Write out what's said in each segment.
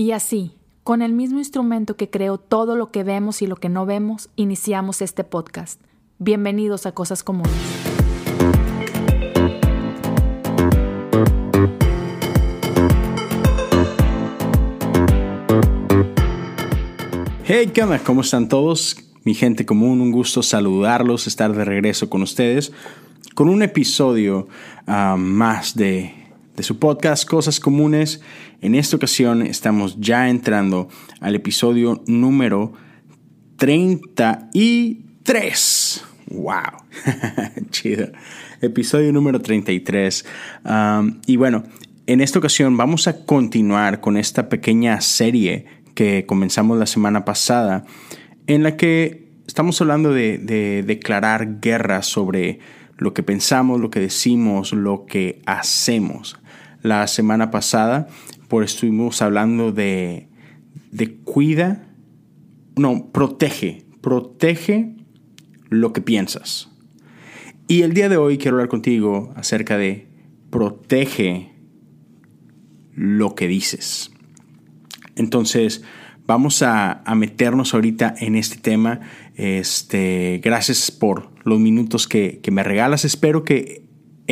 Y así, con el mismo instrumento que creó todo lo que vemos y lo que no vemos, iniciamos este podcast. Bienvenidos a Cosas Comunes. Hey, ¿qué onda? ¿Cómo están todos? Mi gente común, un gusto saludarlos, estar de regreso con ustedes con un episodio ah, más de, de su podcast Cosas Comunes. En esta ocasión estamos ya entrando al episodio número 33. ¡Wow! Chido. Episodio número 33. Ah, y bueno, en esta ocasión vamos a continuar con esta pequeña serie que comenzamos la semana pasada, en la que estamos hablando de, declarar guerra sobre lo que pensamos, lo que decimos, lo que hacemos. La semana pasada, pues estuvimos hablando de, de cuida, no, protege, protege lo que piensas. Y el día de hoy quiero hablar contigo acerca de protege lo que dices. Entonces, vamos a, meternos ahorita en este tema. Este, gracias por los minutos que, me regalas. Espero que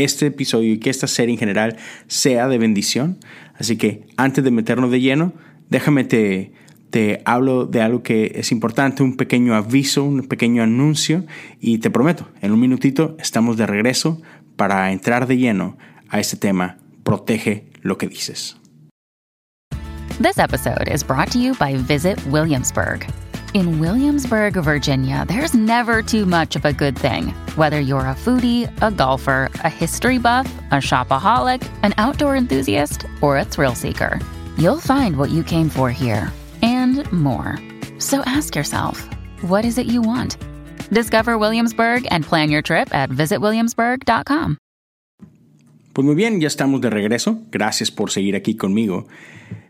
este episodio y que esta serie en general sea de bendición. Así que antes de meternos de lleno, déjame te, te hablo de algo que es importante, un pequeño aviso, un pequeño anuncio y te prometo, en un minutito estamos de regreso para entrar de lleno a este tema, protege lo que dices. This episode is brought to you by Visit Williamsburg. In Williamsburg, Virginia, there's never too much of a good thing. Whether you're a foodie, a golfer, a history buff, a shopaholic, an outdoor enthusiast, or a thrill seeker, you'll find what you came for here and more. So ask yourself, what is it you want? Discover Williamsburg and plan your trip at visitwilliamsburg.com. Pues muy bien, ya estamos de regreso. Gracias por seguir aquí conmigo.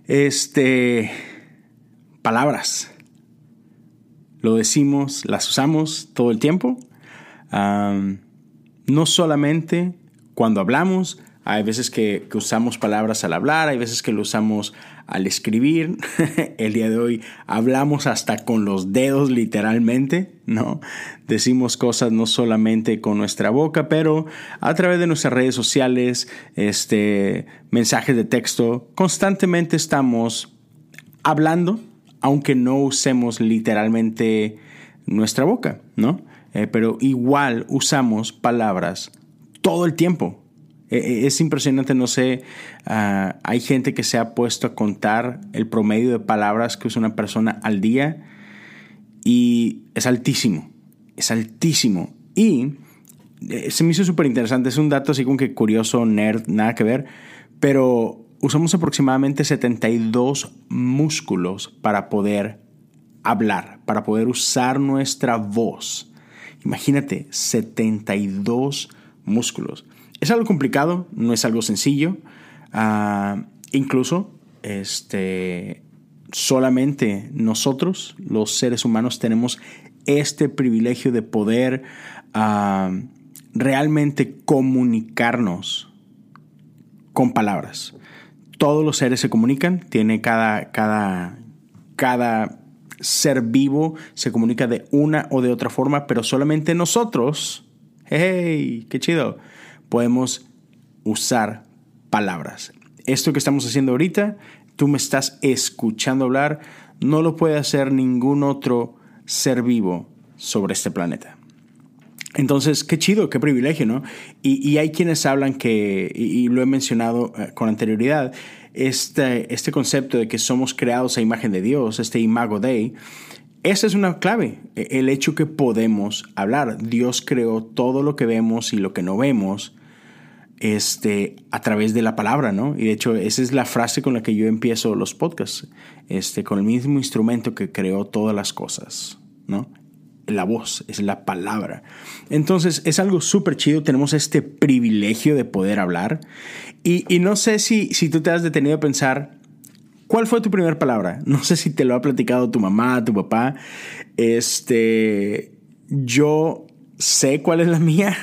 Este, palabras. Lo decimos, las usamos todo el tiempo. no solamente cuando hablamos, hay veces que, usamos palabras al hablar, hay veces que lo usamos al escribir. El día de hoy hablamos hasta con los dedos literalmente, ¿no? Decimos cosas no solamente con nuestra boca, pero a través de nuestras redes sociales, este, mensajes de texto, constantemente estamos hablando, aunque no usemos literalmente nuestra boca, ¿no? Eh, pero igual usamos palabras todo el tiempo. E, e, es impresionante, no sé, ah, hay gente que se ha puesto a contar el promedio de palabras que usa una persona al día y es altísimo, es altísimo. Y eh, se me hizo súper interesante, es un dato así como que curioso, nerd, nada que ver, pero usamos aproximadamente 72 músculos para poder hablar, para poder usar nuestra voz. Imagínate, 72 músculos. Es algo complicado, no es algo sencillo. Ah, incluso, este, solamente nosotros, los seres humanos, tenemos este privilegio de poder ah, realmente comunicarnos con palabras. Todos los seres se comunican, tiene cada, cada, cada ser vivo se comunica de una o de otra forma, pero solamente nosotros, hey, qué chido, podemos usar palabras. Esto que estamos haciendo ahorita, tú me estás escuchando hablar, no lo puede hacer ningún otro ser vivo sobre este planeta. Entonces, qué chido, qué privilegio, ¿no? Y, hay quienes hablan que, y, lo he mencionado eh, con anterioridad, este, este concepto de que somos creados a imagen de Dios, este imago Dei, esa es una clave, e, el hecho que podemos hablar. Dios creó todo lo que vemos y lo que no vemos este, a través de la palabra, ¿no? Y de hecho, esa es la frase con la que yo empiezo los podcasts, este, con el mismo instrumento que creó todas las cosas, ¿no? La voz, es la palabra. Entonces, es algo súper chido, tenemos este privilegio de poder hablar. Y, no sé si, si tú te has detenido a pensar, ¿cuál fue tu primera palabra? No sé si te lo ha platicado tu mamá, tu papá. Este, yo sé cuál es la mía.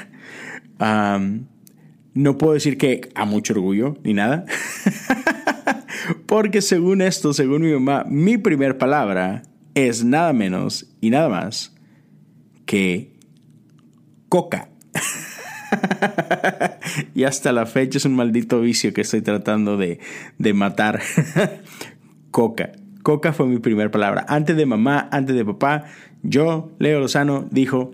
No puedo decir que a mucho orgullo ni nada, Porque según esto, según mi mamá, mi primer palabra es nada menos y nada más que coca. y hasta la fecha es un maldito vicio que estoy tratando de, de matar. coca. Coca fue mi primera palabra. Antes de mamá, antes de papá, yo, Leo Lozano, dijo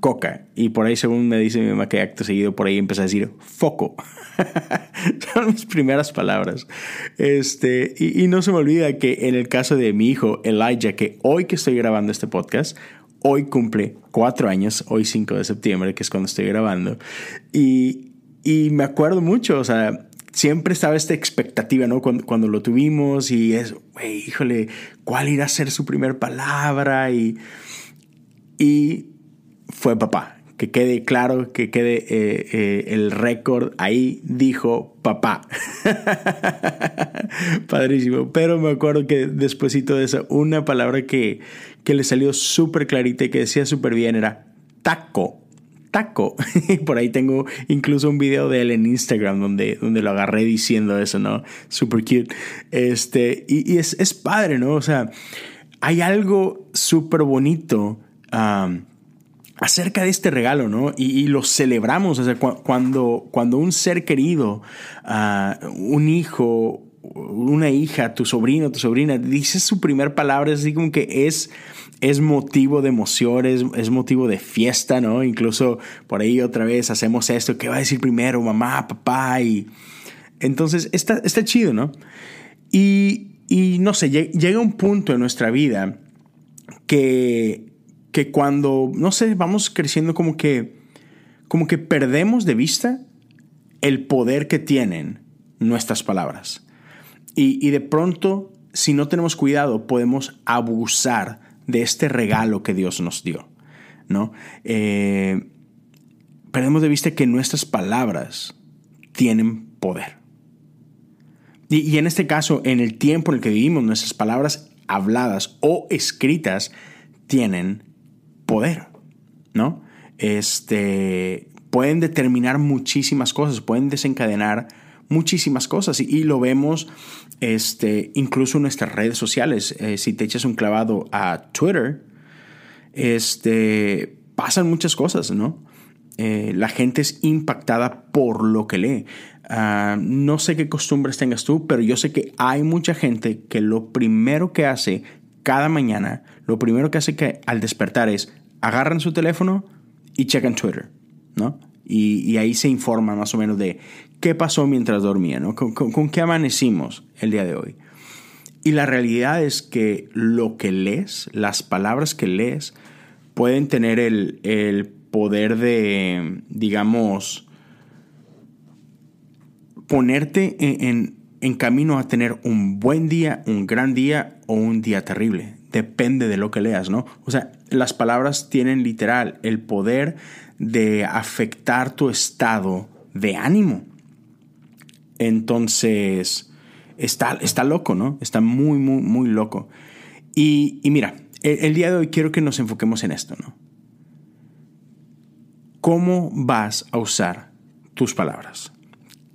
coca. Y por ahí, según me dice mi mamá, que acto seguido por ahí empecé a decir foco. Son mis primeras palabras. Este, y, y, no se me olvida que en el caso de mi hijo Elijah, que hoy que estoy grabando este podcast, hoy cumple cuatro años, hoy 5 de septiembre, que es cuando estoy grabando. Y, y me acuerdo mucho, o sea, siempre estaba esta expectativa, ¿no? Cuando, cuando lo tuvimos y es, güey, híjole, ¿cuál irá a ser su primer palabra? Y, y fue papá. Que quede claro, que quede eh, eh, el récord ahí, dijo papá. Padrísimo. Pero me acuerdo que despuésito de eso, una palabra que, que le salió súper clarita y que decía súper bien era taco taco. Por ahí tengo incluso un video de él en Instagram donde, donde lo agarré diciendo eso, ¿no? Super cute. Este, y, es, es, padre, ¿no? O sea, hay algo súper bonito acerca de este regalo, ¿no? Y, lo celebramos. O sea, cu cuando, cuando un ser querido, uh, un hijo, una hija, tu sobrino, tu sobrina, dice su primer palabra, es así como que es es motivo de emoción, es, motivo de fiesta, ¿no? Incluso por ahí otra vez hacemos esto, ¿qué va a decir primero? Mamá, papá, y entonces está, está chido, ¿no? Y, y no sé, llega un punto en nuestra vida que, que cuando, no sé, vamos creciendo como que, como que perdemos de vista el poder que tienen nuestras palabras. Y, y de pronto, si no tenemos cuidado, podemos abusar de este regalo que Dios nos dio, ¿no? Eh, perdemos de vista que nuestras palabras tienen poder. Y, y, en este caso, en el tiempo en el que vivimos, nuestras palabras habladas o escritas tienen poder, ¿no? Este, pueden determinar muchísimas cosas, pueden desencadenar muchísimas cosas y, lo vemos este, incluso en nuestras redes sociales. Eh, si te echas un clavado a Twitter, este, pasan muchas cosas, ¿no? Eh, la gente es impactada por lo que lee. Uh, no sé qué costumbres tengas tú, pero yo sé que hay mucha gente que lo primero que hace cada mañana, lo primero que hace que al despertar es agarran su teléfono y checan Twitter, ¿no? Y, ahí se informa más o menos de qué pasó mientras dormía, ¿no? ¿Con, qué amanecimos el día de hoy. Y la realidad es que lo que lees, las palabras que lees, pueden tener el, el poder de, digamos, ponerte en, en, camino a tener un buen día, un gran día o un día terrible. Depende de lo que leas, ¿no? O sea, las palabras tienen literal el poder de afectar tu estado de ánimo. Entonces, está, está loco, ¿no? Está muy, muy, muy loco. Y, mira, el, el, día de hoy quiero que nos enfoquemos en esto, ¿no? ¿Cómo vas a usar tus palabras?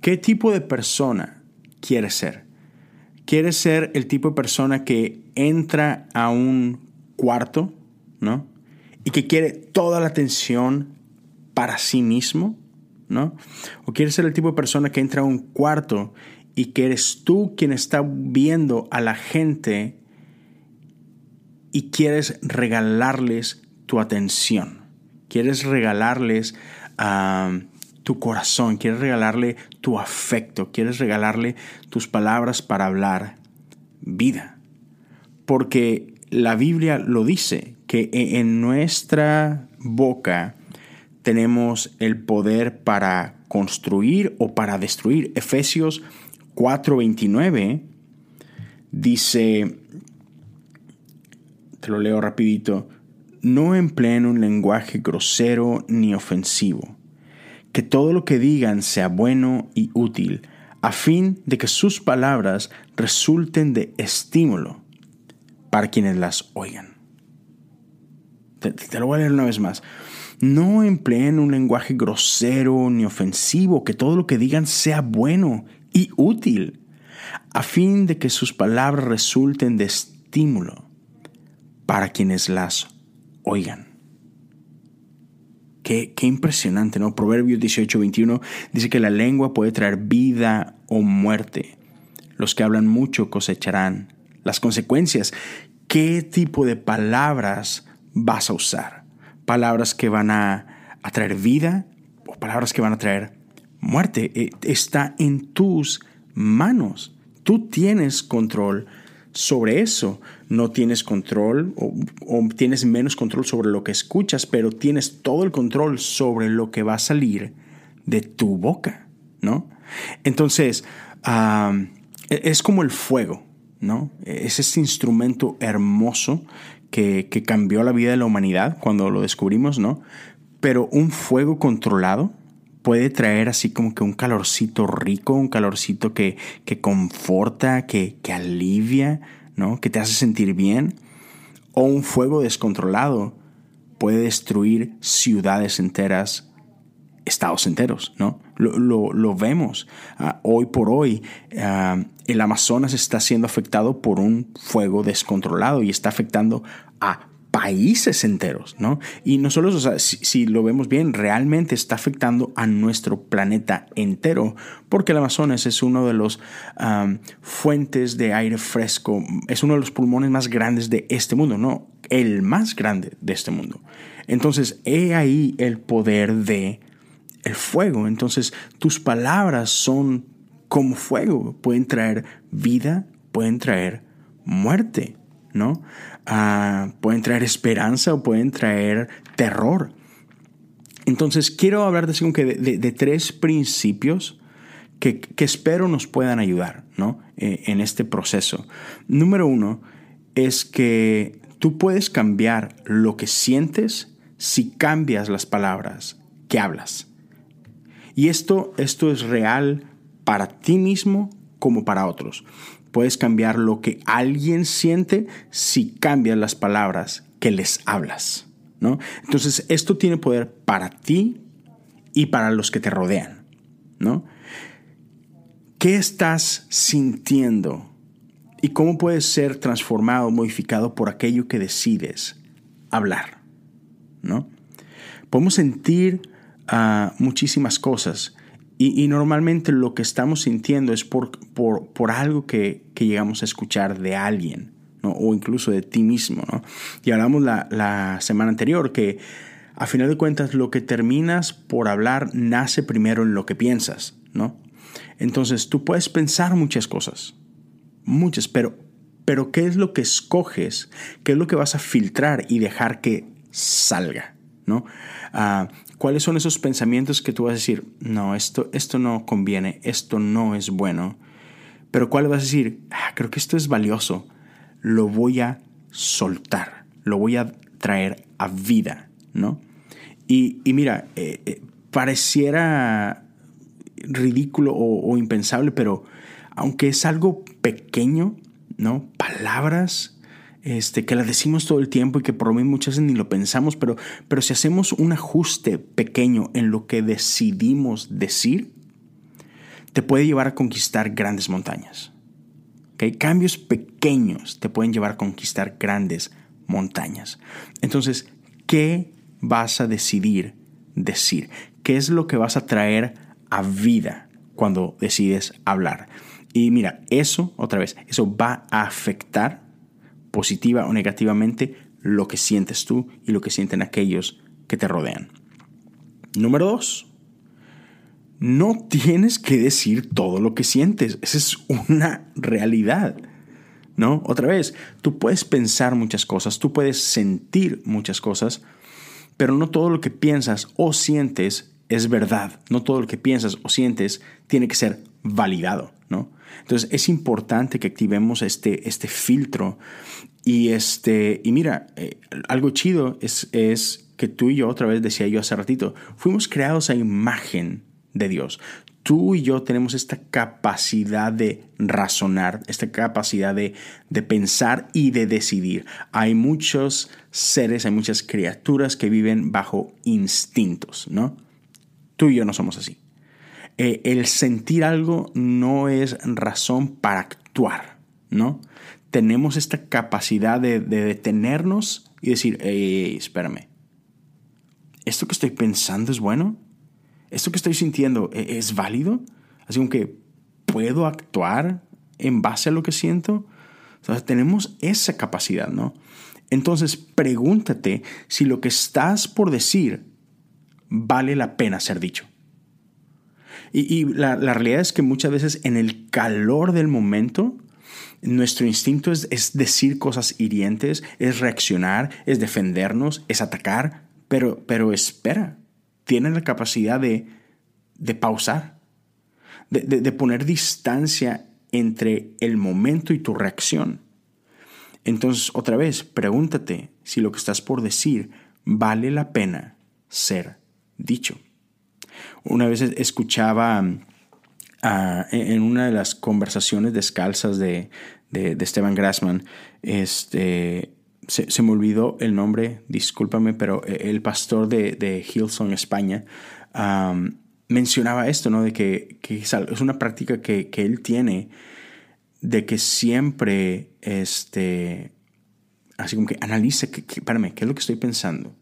¿Qué tipo de persona quieres ser? ¿Quieres ser el tipo de persona que entra a un cuarto, ¿no? Y que quiere toda la atención para sí mismo? ¿no? O quieres ser el tipo de persona que entra a un cuarto y que eres tú quien está viendo a la gente y quieres regalarles tu atención, quieres regalarles tu corazón, quieres regalarle tu afecto, quieres regalarle tus palabras para hablar vida. Porque la Biblia lo dice, que e, en nuestra boca tenemos el poder para construir o para destruir. Efesios 4:29 dice, te lo leo rapidito, no empleen un lenguaje grosero ni ofensivo, que todo lo que digan sea bueno y útil, a fin de que sus palabras resulten de estímulo para quienes las oigan. Te, lo voy a leer una vez más. No empleen un lenguaje grosero ni ofensivo, que todo lo que digan sea bueno y útil, a fin de que sus palabras resulten de estímulo para quienes las oigan. Qué, impresionante, ¿no? Proverbios 18, 21 dice que la lengua puede traer vida o muerte. Los que hablan mucho cosecharán las consecuencias. ¿Qué tipo de palabras vas a usar? ¿Palabras que van a, a traer vida o palabras que van a traer muerte? Eh, está en tus manos. Tú tienes control sobre eso. No tienes control o, tienes menos control sobre lo que escuchas, pero tienes todo el control sobre lo que va a salir de tu boca, ¿no? Entonces, e, es como el fuego, ¿no? Es ese instrumento hermoso que, que cambió la vida de la humanidad cuando lo descubrimos, ¿no? Pero un fuego controlado puede traer así como que un calorcito rico, un calorcito que, que conforta, que, que alivia, ¿no? que te hace sentir bien. O un fuego descontrolado puede destruir ciudades enteras, estados enteros, ¿no? Lo, vemos. Ah, hoy por hoy, ah, el Amazonas está siendo afectado por un fuego descontrolado y está afectando a países enteros, ¿no? Y no solo eso, si, lo vemos bien, realmente está afectando a nuestro planeta entero, porque el Amazonas es uno de los fuentes de aire fresco, es uno de los pulmones más grandes de este mundo, no, el más grande de este mundo. Entonces, he ahí el poder de el fuego. Entonces, tus palabras son como fuego, pueden traer vida, pueden traer muerte. ¿No? Ah, pueden traer esperanza o pueden traer terror. Entonces, quiero hablar de, de, tres principios que, espero nos puedan ayudar ¿no? Eh, en este proceso. Número uno es que tú puedes cambiar lo que sientes si cambias las palabras que hablas. Y esto, esto es real para ti mismo como para otros. Puedes cambiar lo que alguien siente si cambias las palabras que les hablas. ¿no? Entonces, esto tiene poder para ti y para los que te rodean. ¿no? ¿Qué estás sintiendo? ¿Y cómo puedes ser transformado, modificado por aquello que decides hablar? ¿no? Podemos sentir ah, muchísimas cosas y, normalmente lo que estamos sintiendo es por, por, algo que, llegamos a escuchar de alguien, o incluso de ti mismo. ¿no? Y hablamos la, semana anterior que a final de cuentas lo que terminas por hablar nace primero en lo que piensas. ¿no? Entonces tú puedes pensar muchas cosas, muchas, pero, pero ¿qué es lo que escoges? ¿Qué es lo que vas a filtrar y dejar que salga? ¿no? Ah, ¿Cuáles son esos pensamientos que tú vas a decir, no, esto, esto no conviene, esto no es bueno? Pero ¿cuál vas a decir, ah, creo que esto es valioso, lo voy a soltar, lo voy a traer a vida, ¿no? Y, mira, eh, eh, pareciera ridículo o, o impensable, pero aunque es algo pequeño, ¿no? Palabras este, que la decimos todo el tiempo y que por mí muchas veces ni lo pensamos, pero, pero si hacemos un ajuste pequeño en lo que decidimos decir, te puede llevar a conquistar grandes montañas. ¿Okay? Cambios pequeños te pueden llevar a conquistar grandes montañas. Entonces, ¿qué vas a decidir decir? ¿Qué es lo que vas a traer a vida cuando decides hablar? Y mira, eso, otra vez, eso va a afectar positiva o negativamente lo que sientes tú y lo que sienten aquellos que te rodean. Número dos, no tienes que decir todo lo que sientes. Esa es una realidad. ¿No? Otra vez, tú puedes pensar muchas cosas, tú puedes sentir muchas cosas, pero no todo lo que piensas o sientes es verdad. No todo lo que piensas o sientes tiene que ser validado, ¿no? Entonces es importante que activemos este, este filtro. Y, este, y mira, eh, algo chido es, es que tú y yo, otra vez decía yo hace ratito, fuimos creados a imagen de Dios. Tú y yo tenemos esta capacidad de razonar, esta capacidad de, de, pensar y de decidir. Hay muchos seres, hay muchas criaturas que viven bajo instintos, ¿no? Tú y yo no somos así. Eh, el sentir algo no es razón para actuar, ¿no? Tenemos esta capacidad de, detenernos y decir, espérame, ¿esto que estoy pensando es bueno? ¿Esto que estoy sintiendo e, es válido? Así que puedo actuar en base a lo que siento. tenemos esa capacidad, ¿no? Entonces pregúntate si lo que estás por decir vale la pena ser dicho. Y, la, realidad es que muchas veces en el calor del momento, nuestro instinto es, decir cosas hirientes, es reaccionar, es defendernos, es atacar, pero, pero espera, tienes la capacidad de, pausar, de, de poner distancia entre el momento y tu reacción. Entonces, otra vez, pregúntate si lo que estás por decir vale la pena ser dicho. Una vez escuchaba ah, en una de las conversaciones descalzas de, de, Esteban Grassman, este, se, me olvidó el nombre, discúlpame, pero el pastor de, de Hillsong, España, mencionaba esto, ¿no? De que, es una práctica que, él tiene, de que siempre, este, así como que analice, que, ¿qué es lo que estoy pensando?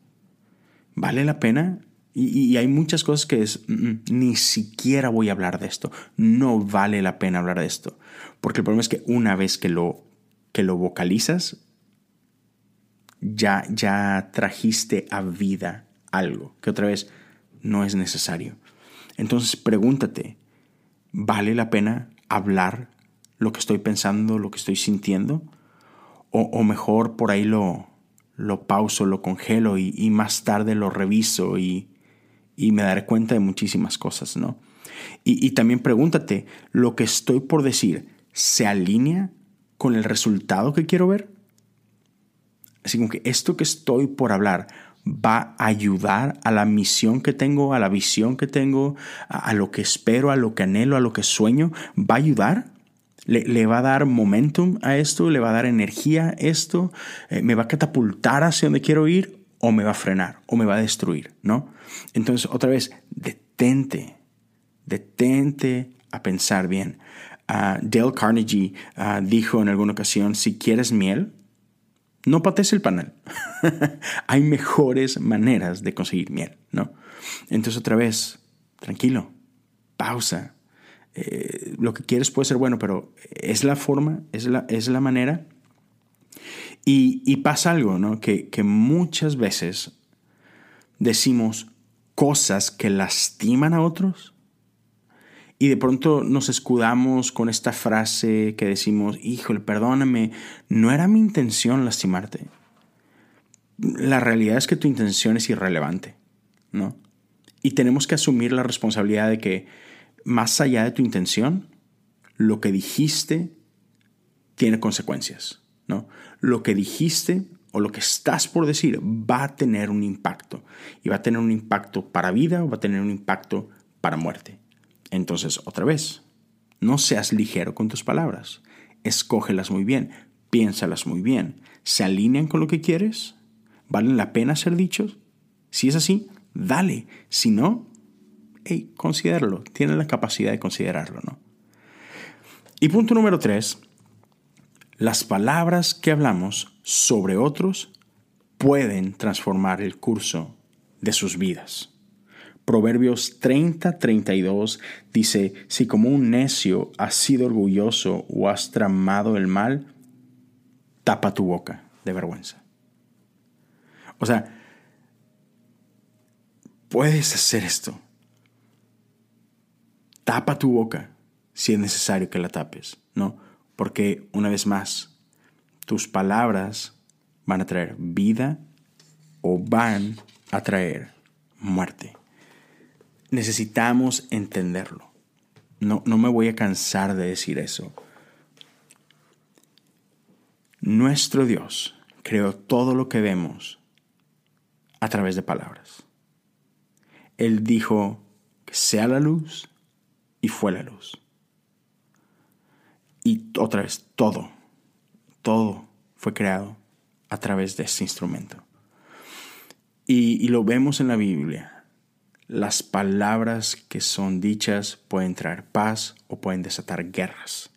¿Vale la pena y, hay muchas cosas que es, mm, mm, ni siquiera voy a hablar de esto. No vale la pena hablar de esto. Porque el problema es que una vez que lo, que lo vocalizas, ya, ya trajiste a vida algo que otra vez no es necesario. Entonces pregúntate, ¿vale la pena hablar lo que estoy pensando, lo que estoy sintiendo? O, mejor por ahí lo, lo pauso, lo congelo y, y más tarde lo reviso y, y me daré cuenta de muchísimas cosas, ¿no? Y, también pregúntate, ¿lo que estoy por decir se alinea con el resultado que quiero ver? Así como que esto que estoy por hablar va a ayudar a la misión que tengo, a la visión que tengo, a, lo que espero, a lo que anhelo, a lo que sueño, ¿va a ayudar? ¿Le, va a dar momentum a esto? ¿Le va a dar energía a esto? Eh, ¿Me va a catapultar hacia donde quiero ir? ¿O me va a frenar? ¿O me va a destruir? ¿No? Entonces, otra vez, detente, detente a pensar bien. Uh, Dale Carnegie ah, dijo en alguna ocasión, si quieres miel, no pates el panel. Hay mejores maneras de conseguir miel, ¿no? Entonces, otra vez, tranquilo, pausa. Eh, lo que quieres puede ser bueno, pero es la forma, es la, es la manera. Y, pasa algo, ¿no? Que, que muchas veces decimos, cosas que lastiman a otros. Y de pronto nos escudamos con esta frase que decimos, híjole, perdóname, no era mi intención lastimarte. La realidad es que tu intención es irrelevante, ¿no? Y tenemos que asumir la responsabilidad de que más allá de tu intención, lo que dijiste tiene consecuencias, ¿no? Lo que dijiste o lo que estás por decir va a tener un impacto. Y va a tener un impacto para vida o va a tener un impacto para muerte. Entonces, otra vez, no seas ligero con tus palabras. Escógelas muy bien, piénsalas muy bien. ¿Se alinean con lo que quieres? ¿Valen la pena ser dichos? Si es así, dale. Si no, hey, considéralo. Tienes la capacidad de considerarlo, ¿no? Y punto número tres, las palabras que hablamos sobre otros pueden transformar el curso de sus vidas. Proverbios 30-32 dice, si como un necio has sido orgulloso o has tramado el mal, tapa tu boca de vergüenza. O sea, puedes hacer esto. Tapa tu boca si es necesario que la tapes, ¿no? Porque, una vez más, tus palabras van a traer vida o van a traer muerte. Necesitamos entenderlo. No, no me voy a cansar de decir eso. Nuestro Dios creó todo lo que vemos a través de palabras. Él dijo que sea la luz y fue la luz. Y otra vez, todo, todo fue creado a través de este instrumento. Y, lo vemos en la Biblia. las palabras que son dichas pueden traer paz o pueden desatar guerras.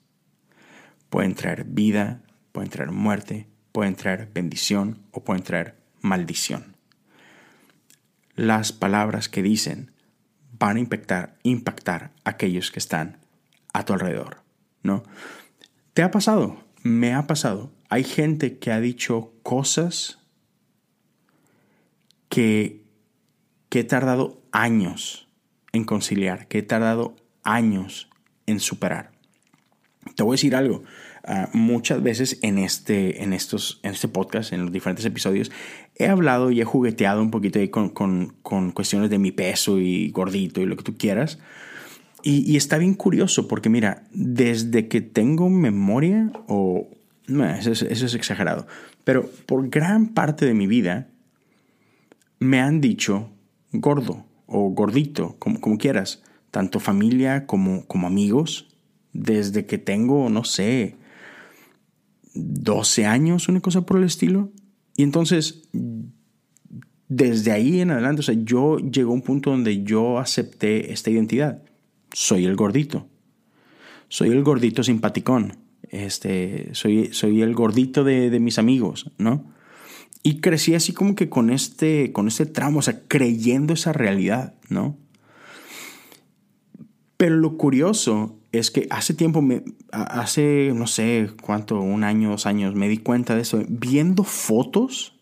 Pueden traer vida, pueden traer muerte, pueden traer bendición o pueden traer maldición. Las palabras que dicen van a impactar, impactar a aquellos que están a tu alrededor, ¿no? ¿Te ha pasado? Me ha pasado. Hay gente que ha dicho cosas que, que he tardado años en conciliar, que he tardado años en superar. Te voy a decir algo. Ah, muchas veces en este, en, estos, en este podcast, en los diferentes episodios, he hablado y he jugueteado un poquito ahí con, con, cuestiones de mi peso y gordito y lo que tú quieras. Y, está bien curioso porque mira, desde que tengo memoria, o no, eso es, exagerado, pero por gran parte de mi vida me han dicho gordo o gordito, como, como quieras, tanto familia como, como amigos, desde que tengo, no sé, 12 años, una cosa por el estilo. Y entonces, desde ahí en adelante, o sea, yo llegó a un punto donde yo acepté esta identidad. Soy el gordito. Soy el gordito simpaticón. Este, soy, soy el gordito de, de mis amigos, ¿no? Y crecí así como que con este, con este tramo, o sea, creyendo esa realidad, ¿no? Pero lo curioso es que hace tiempo, me, hace no sé cuánto, un año, dos años, me di cuenta de eso, viendo fotos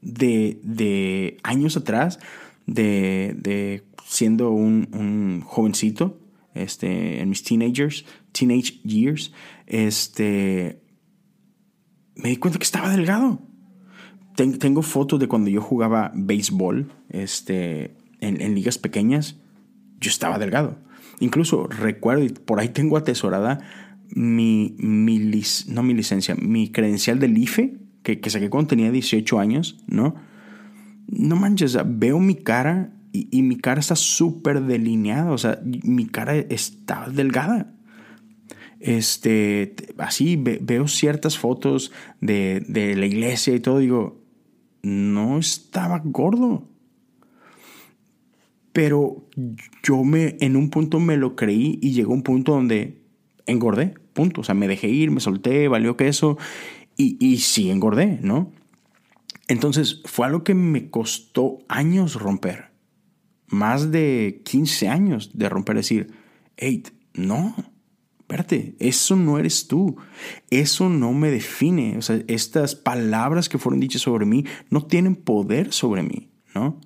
de, de años atrás, de, de siendo un, un, jovencito, este, en mis teenagers, teenage years, este, me di cuenta que estaba delgado. tengo fotos de cuando yo jugaba béisbol este, en, en ligas pequeñas, yo estaba delgado. Incluso recuerdo, y por ahí tengo atesorada mi, mi no mi licencia, mi credencial del IFE, que, que saqué cuando tenía 18 años, ¿no? No manches, veo mi cara y, mi cara está súper delineada, o sea, mi cara está delgada. Este, así veo ciertas fotos de, la iglesia y todo, digo, no estaba gordo pero yo me, en un punto me lo creí y llegó un punto donde engordé, punto. O sea, me dejé ir, me solté, valió queso y, y sí engordé, ¿no? Entonces fue algo que me costó años romper. Más de 15 años de romper, decir, hey, no, espérate, eso no eres tú, eso no me define. O sea, estas palabras que fueron dichas sobre mí no tienen poder sobre mí, ¿no?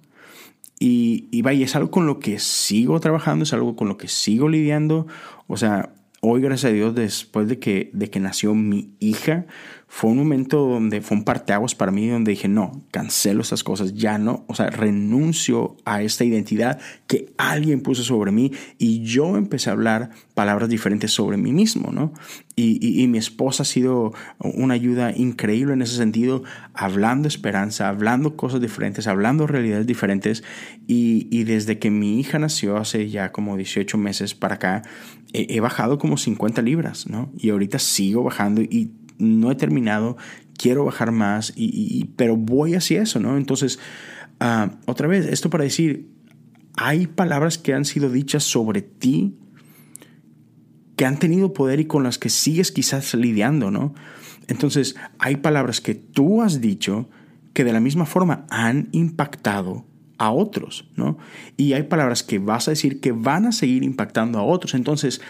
Y, y vaya, es algo con lo que sigo trabajando, es algo con lo que sigo lidiando. O sea, hoy, gracias a Dios, después de que, de que nació mi hija, fue un momento donde fue un parteaguas para mí, donde dije, no, cancelo estas cosas, ya no, o sea, renuncio a esta identidad que alguien puso sobre mí y yo empecé a hablar palabras diferentes sobre mí mismo, ¿no? Y, mi esposa ha sido una ayuda increíble en ese sentido, hablando esperanza, hablando cosas diferentes, hablando realidades diferentes. Y, y desde que mi hija nació hace ya como 18 meses para acá, he, he bajado como 50 libras, ¿no? Y ahorita sigo bajando y no he terminado, quiero bajar más, y, pero voy hacia eso, ¿no? Entonces, ah, otra vez, esto para decir, hay palabras que han sido dichas sobre ti que han tenido poder y con las que sigues quizás lidiando, ¿no? Entonces, hay palabras que tú has dicho que de la misma forma han impactado a otros, ¿no? Y hay palabras que vas a decir que van a seguir impactando a otros. Entonces,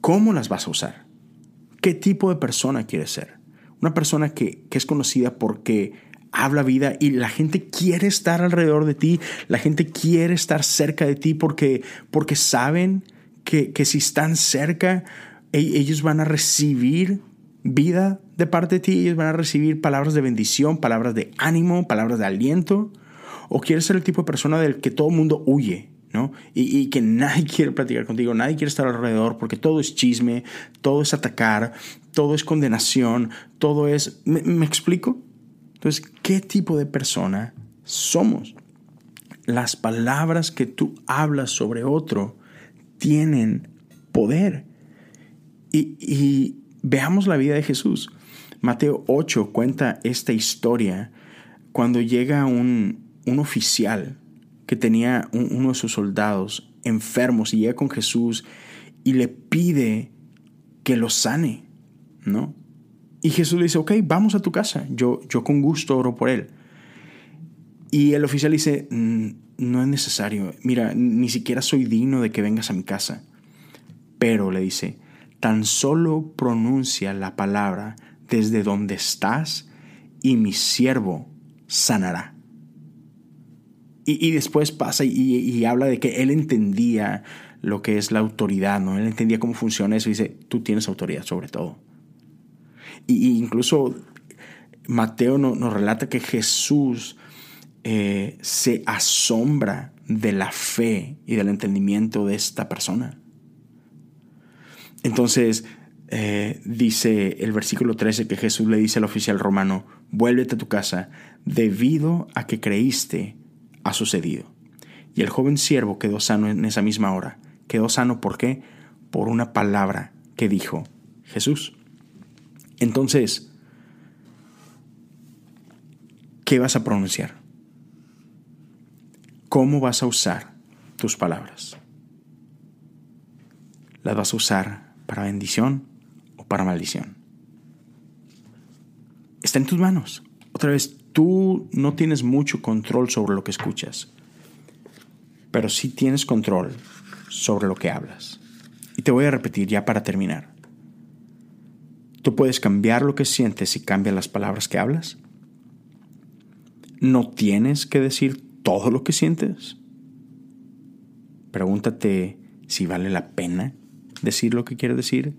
¿cómo las vas a usar? ¿Qué tipo de persona quieres ser? Una persona que, es conocida porque habla vida y la gente quiere estar alrededor de ti, la gente quiere estar cerca de ti porque, porque saben que, que si están cerca, e, ellos van a recibir vida de parte de ti, ellos van a recibir palabras de bendición, palabras de ánimo, palabras de aliento. O quieres ser el tipo de persona del que todo el mundo huye, y, que nadie quiere platicar contigo, nadie quiere estar alrededor porque todo es chisme, todo es atacar, todo es condenación, todo es... ¿Me, explico? Entonces, ¿qué tipo de persona somos? Las palabras que tú hablas sobre otro tienen poder. Y, y veamos la vida de Jesús. Mateo 8 cuenta esta historia cuando llega un, un oficial que tenía uno de sus soldados enfermos y llega con Jesús y le pide que lo sane, ¿no? Y Jesús le dice, ok, vamos a tu casa, yo, yo con gusto oro por él. Y el oficial dice, mm, no es necesario, mira, ni siquiera soy digno de que vengas a mi casa. Pero le dice, tan solo pronuncia la palabra desde donde estás y mi siervo sanará. Y, después pasa y, habla de que él entendía lo que es la autoridad, ¿no? Él entendía cómo funciona eso y dice, tú tienes autoridad sobre todo. Y, incluso Mateo nos relata que Jesús eh, se asombra de la fe y del entendimiento de esta persona. Entonces, eh, dice el versículo 13 que Jesús le dice al oficial romano, vuélvete a tu casa, debido a que creíste, ha sucedido. Y el joven siervo quedó sano en esa misma hora. Quedó sano ¿por qué? Por una palabra que dijo Jesús. Entonces, ¿qué vas a pronunciar? ¿Cómo vas a usar tus palabras? ¿Las vas a usar para bendición o para maldición? Está en tus manos. Otra vez, tú no tienes mucho control sobre lo que escuchas, pero sí tienes control sobre lo que hablas. Y te voy a repetir ya para terminar. Tú puedes cambiar lo que sientes y cambias las palabras que hablas. No tienes que decir todo lo que sientes. Pregúntate si vale la pena decir lo que quieres decir.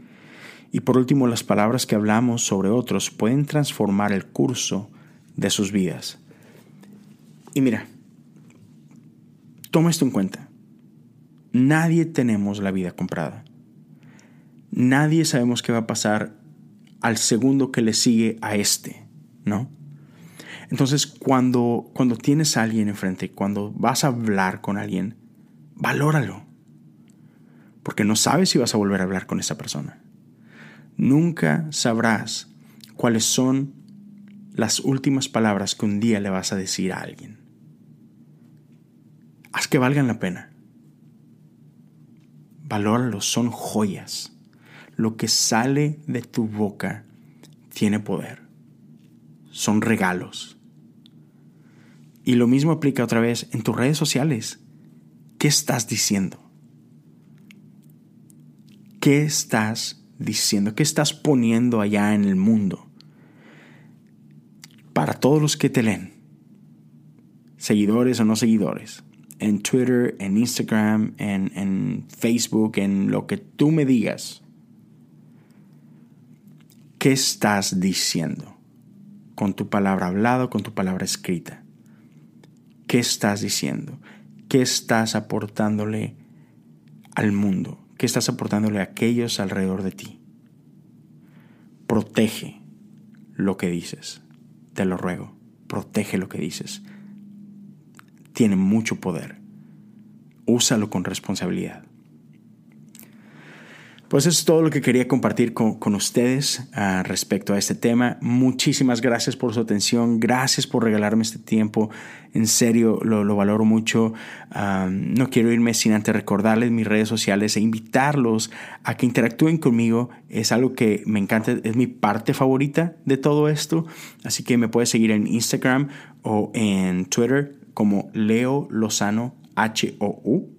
Y por último, las palabras que hablamos sobre otros pueden transformar el curso de sus vidas. Y mira, toma esto en cuenta. Nadie tenemos la vida comprada. Nadie sabemos qué va a pasar al segundo que le sigue a este, ¿no? Entonces, cuando, cuando tienes a alguien enfrente, cuando vas a hablar con alguien, valóralo. Porque no sabes si vas a volver a hablar con esa persona. Nunca sabrás cuáles son las últimas palabras que un día le vas a decir a alguien. Haz que valgan la pena. Valóralos, son joyas. Lo que sale de tu boca tiene poder. Son regalos. Y lo mismo aplica otra vez en tus redes sociales. ¿Qué estás diciendo? ¿Qué estás diciendo? ¿Qué estás poniendo allá en el mundo? Para todos los que te leen, seguidores o no seguidores, en Twitter, en Instagram, en, Facebook, en lo que tú me digas, ¿qué estás diciendo? Con tu palabra hablada, con tu palabra escrita. ¿Qué estás diciendo? ¿Qué estás aportándole al mundo? ¿Qué estás aportándole a aquellos alrededor de ti? Protege lo que dices. Te lo ruego, protege lo que dices. Tiene mucho poder. Úsalo con responsabilidad. Pues eso es todo lo que quería compartir con, ustedes uh, respecto a este tema. Muchísimas gracias por su atención, gracias por regalarme este tiempo. En serio, lo, valoro mucho. Uh, no quiero irme sin antes recordarles mis redes sociales e invitarlos a que interactúen conmigo. Es algo que me encanta, es mi parte favorita de todo esto. Así que me puedes seguir en Instagram o en Twitter como Leo Lozano H-O-U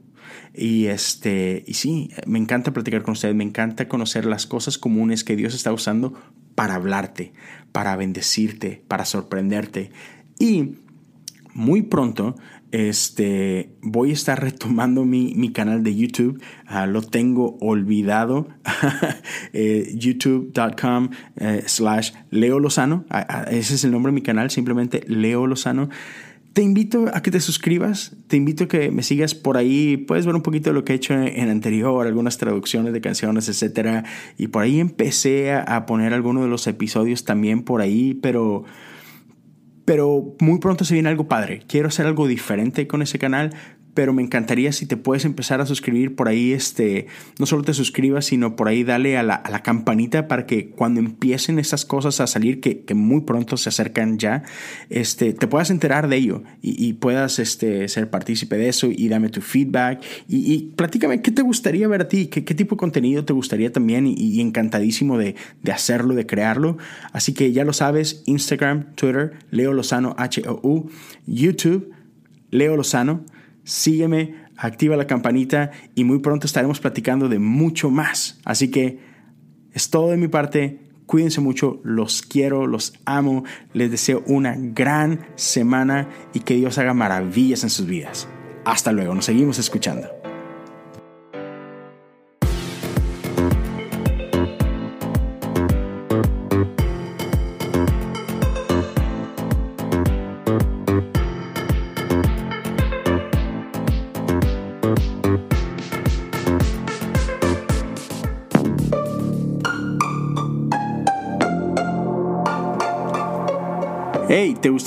y, este, y sí, me encanta platicar con ustedes, me encanta conocer las cosas comunes que Dios está usando para hablarte, para bendecirte, para sorprenderte. Y muy pronto este, voy a estar retomando mi, mi canal de YouTube. Ah, lo tengo olvidado. eh, YouTube.com eh, slash Leo Lozano. Ah, ah, ese es el nombre de mi canal, simplemente Leo Lozano. Te invito a que te suscribas, te invito a que me sigas por ahí, puedes ver un poquito de lo que he hecho en anterior, algunas traducciones de canciones, etcétera, y por ahí empecé a poner algunos de los episodios también por ahí, pero pero muy pronto se viene algo padre. Quiero hacer algo diferente con ese canal, pero me encantaría si te puedes empezar a suscribir por ahí, este, no solo te suscribas, sino por ahí dale a la, campanita para que cuando empiecen estas cosas a salir, que, muy pronto se acercan ya, este, te puedas enterar de ello y, puedas este, ser partícipe de eso y dame tu feedback y, y platícame qué te gustaría ver a ti, qué, tipo de contenido te gustaría también y, encantadísimo de, de, hacerlo, de crearlo. Así que ya lo sabes, Instagram, Twitter, Leo Lozano, H-O-U, YouTube, Leo Lozano. Sígueme, activa la campanita y muy pronto estaremos platicando de mucho más. Así que es todo de mi parte. Cuídense mucho, los quiero, los amo, les deseo una gran semana y que Dios haga maravillas en sus vidas. Hasta luego, nos seguimos escuchando.